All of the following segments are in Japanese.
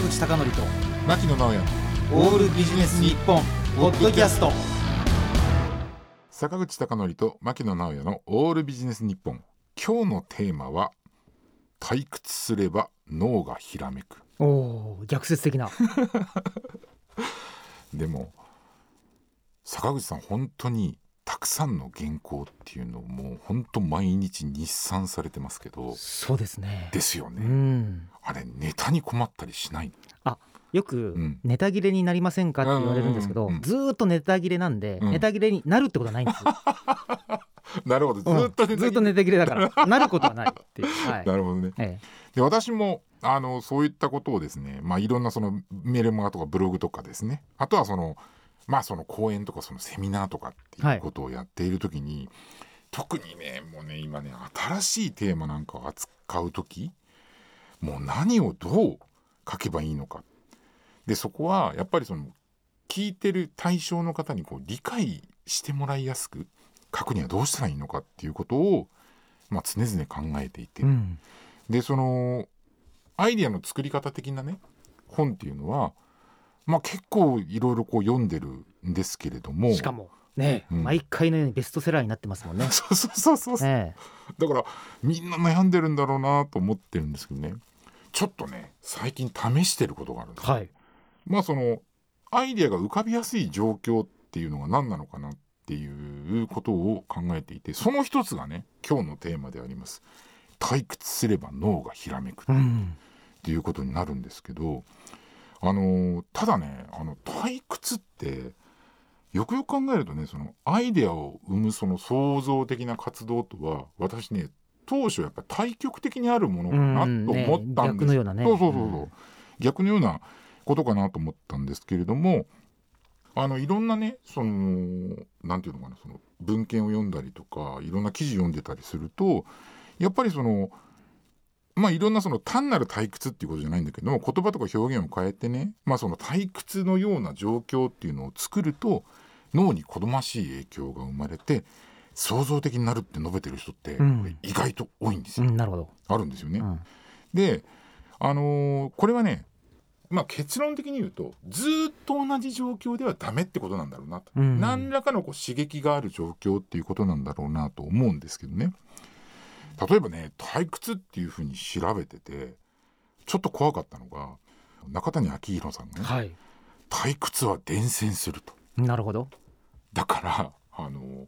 坂口孝則と牧野直哉。オールビジネス日本ポッドキャスト。坂口孝則と牧野直哉のオールビジネス日本。今日のテーマは退屈すれば脳がひらめく。おお逆説的な。でも坂口さん本当にたくさんの原稿っていうのをもう本当毎日日産されてますけどそうですね。ですようね、ん。あれネタに困ったりしない？よくん。ネタ切れになりませんかって言われるんですけど、うん。うんうんずーっとネタ切れなんで、うん。ネタ切れになるってことはないんですよ。なるほど。ずうん。っとネタずーっとネタ切れだから なることはないっていう、はい。なるほどね。え。で私もあのそういったことをですね、まあ、いろんなそのメルマガとかブログとかですね。あとはそのまあその講演とかそのセミナーとかっていうことをやっている時に、特にねもうね今ね新しいテーマなんかを扱う時もう何をどう書けばいいのか。でそこはやっぱりその聞いてる対象の方にこう理解してもらいやすく書くにはどうしたらいいのかっていうことを、まあ、常々考えていて、えうん。でそのアイデアの作り方的なね本っていうのは、まあ、結構いろいろこう読んでるんですけれどもしかもね、うん毎回のようにベストセラーになってますもんね。そうそうそうそう、えだからみんな悩んでるんだろうなと思ってるんですけどねちょっとね最近試してることがあるんです、えはい。まあそのアイデアが浮かびやすい状況っていうのが何なのかなっていうことを考えていてその一つがね今日のテーマであります退屈すれば脳がひらめくうん。っていうことになるんですけどあのただねあの退屈ってよくよく考えるとねそのアイデアを生むその創造的な活動とは私ね当初やっぱ対極的にあるものかなと思ったんです、ね逆のようなね。そうそうそうそう、うん。逆のようなことかなと思ったんですけれどもあのいろんなねそのなんていうのかなその文献を読んだりとかいろんな記事読んでたりするとやっぱりそのまあいろんなその単なる退屈っていうことじゃないんだけども言葉とか表現を変えてねまあその退屈のような状況っていうのを作ると脳に好ましい影響が生まれて創造的になるって述べてる人って意外と多いんですよ、うん、なるほど。あるんですよね。うん。であのーこれはねまあ結論的に言うとずーっと同じ状況ではダメってことなんだろうなと、うん。何らかのこう刺激がある状況っていうことなんだろうなと思うんですけどね例えばね退屈っていうふうに調べててちょっと怖かったのが中谷昭弘さんがね。はい。退屈は伝染すると。なるほど。だからあのー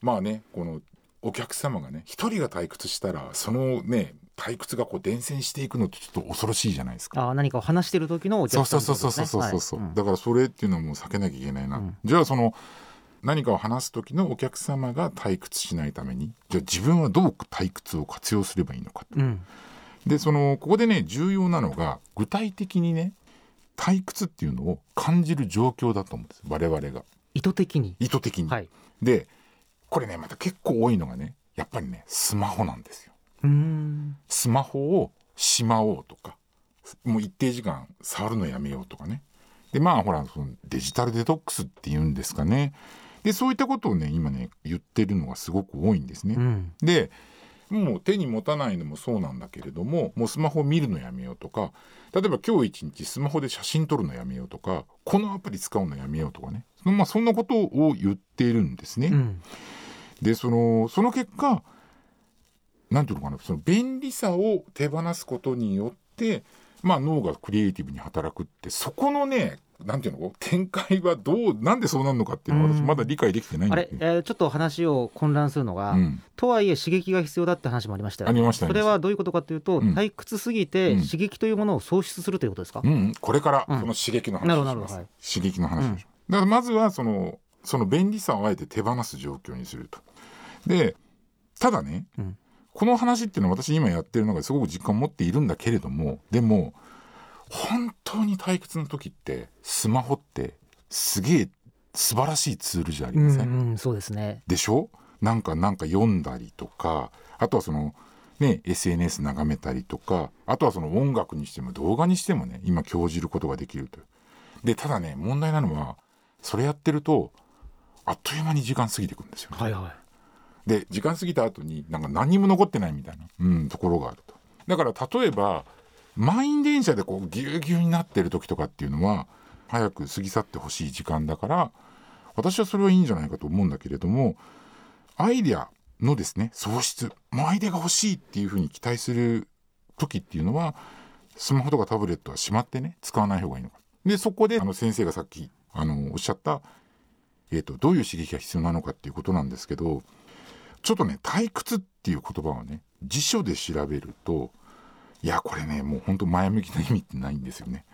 まあねこのお客様がね一人が退屈したらそのね退屈がこう伝染していくのってちょっと恐ろしいじゃないですか。あー何かを話している時のお客さそうんそうそうそうそうそう、だからそれっていうのはもう避けなきゃいけないな、うん。じゃあその何かを話す時のお客様が退屈しないためにじゃあ自分はどう退屈を活用すればいいのかとうん。でそのここでね重要なのが具体的にね退屈っていうのを感じる状況だと思うんです我々が意図的に。意図的に、はい。でこれねまた結構多いのがねやっぱりねスマホなんですようーん。スマホをしまおうとかもう一定時間触るのやめようとかねでまあほらそのデジタルデトックスっていうんですかねでそういったことをね今ね言ってるのがすごく多いんですね。うん。でもう手に持たないのもそうなんだけれどももうスマホを見るのやめようとか例えば今日一日スマホで写真撮るのやめようとかこのアプリ使うのやめようとかねそのまあそんなことを言っているんですね。うん。でそのその結果なんていうのかなその便利さを手放すことによって、まあ、脳がクリエイティブに働くってそこのねなんていうの？展開はどうなんでそうなるのかっていうのはうん。私まだ理解できてないんあれ？えーちょっと話を混乱するのが、うん、とはいえ刺激が必要だって話もありましたよありましたそれはどういうことかというと、うん。退屈すぎてうん。刺激というものを喪失するということですか、うんうん、これからうん。その刺激の話をします、はい。刺激の話をします、だからまずはそのその便利さをあえて手放す状況にすると。でただね、うん。この話っていうのは私今やってるのがすごく実感を持っているんだけれどもでも本当に退屈な時ってスマホってすげえ素晴らしいツールじゃありうません、んうんそうですね。でしょ？なんかなんか読んだりとかあとはそのね SNS 眺めたりとかあとはその音楽にしても動画にしてもね今興じることができるとでただね問題なのはそれやってるとあっという間に時間過ぎていくんですよ、はいはで時間過ぎた後になんか何にも残ってないみたいな、うん、ところがあると。だから例えば満員電車でこうぎゅうぎゅうになってる時とかっていうのは早く過ぎ去ってほしい時間だから私はそれはいいんじゃないかと思うんだけれどもアイデアのですね喪失もうアイデアが欲しいっていうふうに期待する時っていうのはスマホとかタブレットはしまってね使わない方がいいのか。でそこであの先生がさっきあのおっしゃった、えーと、どういう刺激が必要なのかっていうことなんですけどちょっとね退屈っていう言葉をね辞書で調べるといやこれねもうほんと前向きな意味ってないんですよね。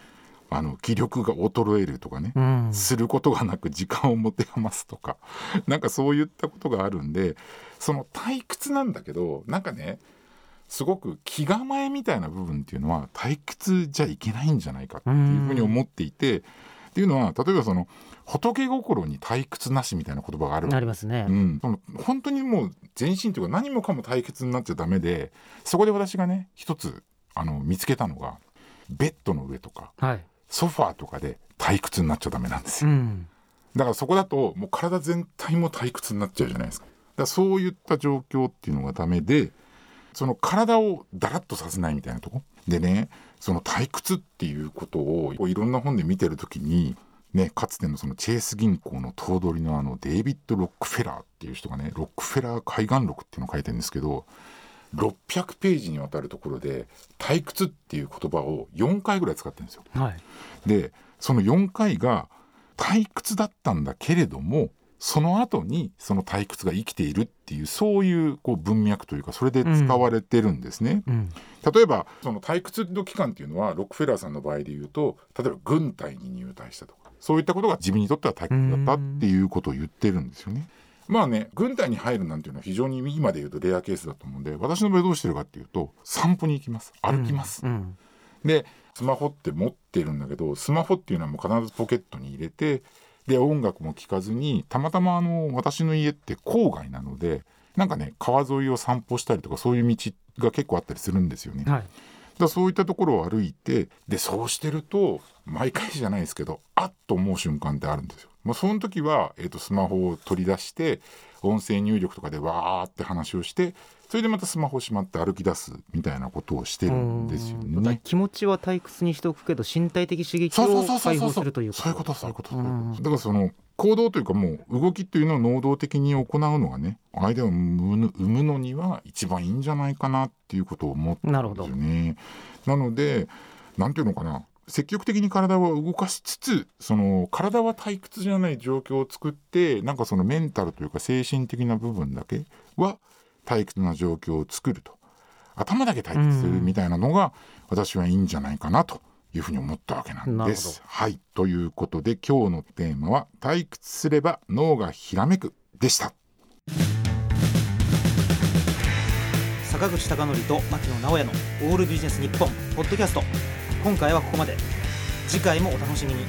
あの気力が衰えるとかね、うん、することがなく時間を持て余すとか。なんかそういったことがあるんでその退屈なんだけどなんかねすごく気構えみたいな部分っていうのは退屈じゃいけないんじゃないかっていうふうに思っていて、っていうのは例えばその仏心に退屈なしみたいな言葉があるありますね、うん、その本当にもう全身というか何もかも退屈になっちゃダメでそこで私がね一つあの見つけたのがベッドの上とか、はい、ソファーとかで退屈になっちゃダメなんですよ、うん、だからそこだともう体全体も退屈になっちゃうじゃないですか。だからそういった状況っていうのがダメでその体をだらっとさせないみたいなとこ。でねその退屈っていうことをいろんな本で見てる時にね、かつてのそのチェイス銀行の頭取のあのデイビッド・ロックフェラーっていう人がねロックフェラー海岸録っていうのを書いてるんですけど600ページにわたるところで退屈っていう言葉を4回ぐらい使ってるんですよ。はい、でその4回が退屈だったんだけれどもその後にその退屈が生きているっていうそういうこう文脈というかそれで使われてるんですね。うんうん、例えばその退屈の期間っていうのはロックフェラーさんの場合で言うと例えば軍隊に入隊したとかそういったことが自分にとっては退屈だったっていうことを言ってるんですよね。まあね軍隊に入るなんていうのは非常に今で言うとレアケースだと思うんで私の場合どうしてるかっていうと散歩に行きます歩きます。うんうん、でスマホって持ってるんだけどスマホっていうのはもう必ずポケットに入れてで音楽も聴かずにたまたまあの私の家って郊外なのでなんかね川沿いを散歩したりとかそういう道が結構あったりするんですよね。はい、だそういったところを歩いてでそうしてると毎回じゃないですけどあっと思う瞬間ってあるんですよ。もうその時は、えーと、スマホを取り出して音声入力とかでわーって話をしてそれでまたスマホをしまって歩き出すみたいなことをしてるんですよね。気持ちは退屈にしておくけど身体的刺激を解放するというそういうことそういうことだからその行動というかもう動きっていうのを能動的に行うのがねアイデアを生むのには一番いいんじゃないかなっていうことを思ってるんですよね。なのでなんていうのかな積極的に体を動かしつつその体は退屈じゃない状況を作ってなんかそのメンタルというか精神的な部分だけは退屈な状況を作ると頭だけ退屈するみたいなのが私はいいんじゃないかなというふうに思ったわけなんです。はいということで今日のテーマは「退屈すれば脳がひらめく」でした。坂口孝則と牧野直哉の「オールビジネス日本ポッドキャスト今回はここまで。次回もお楽しみに。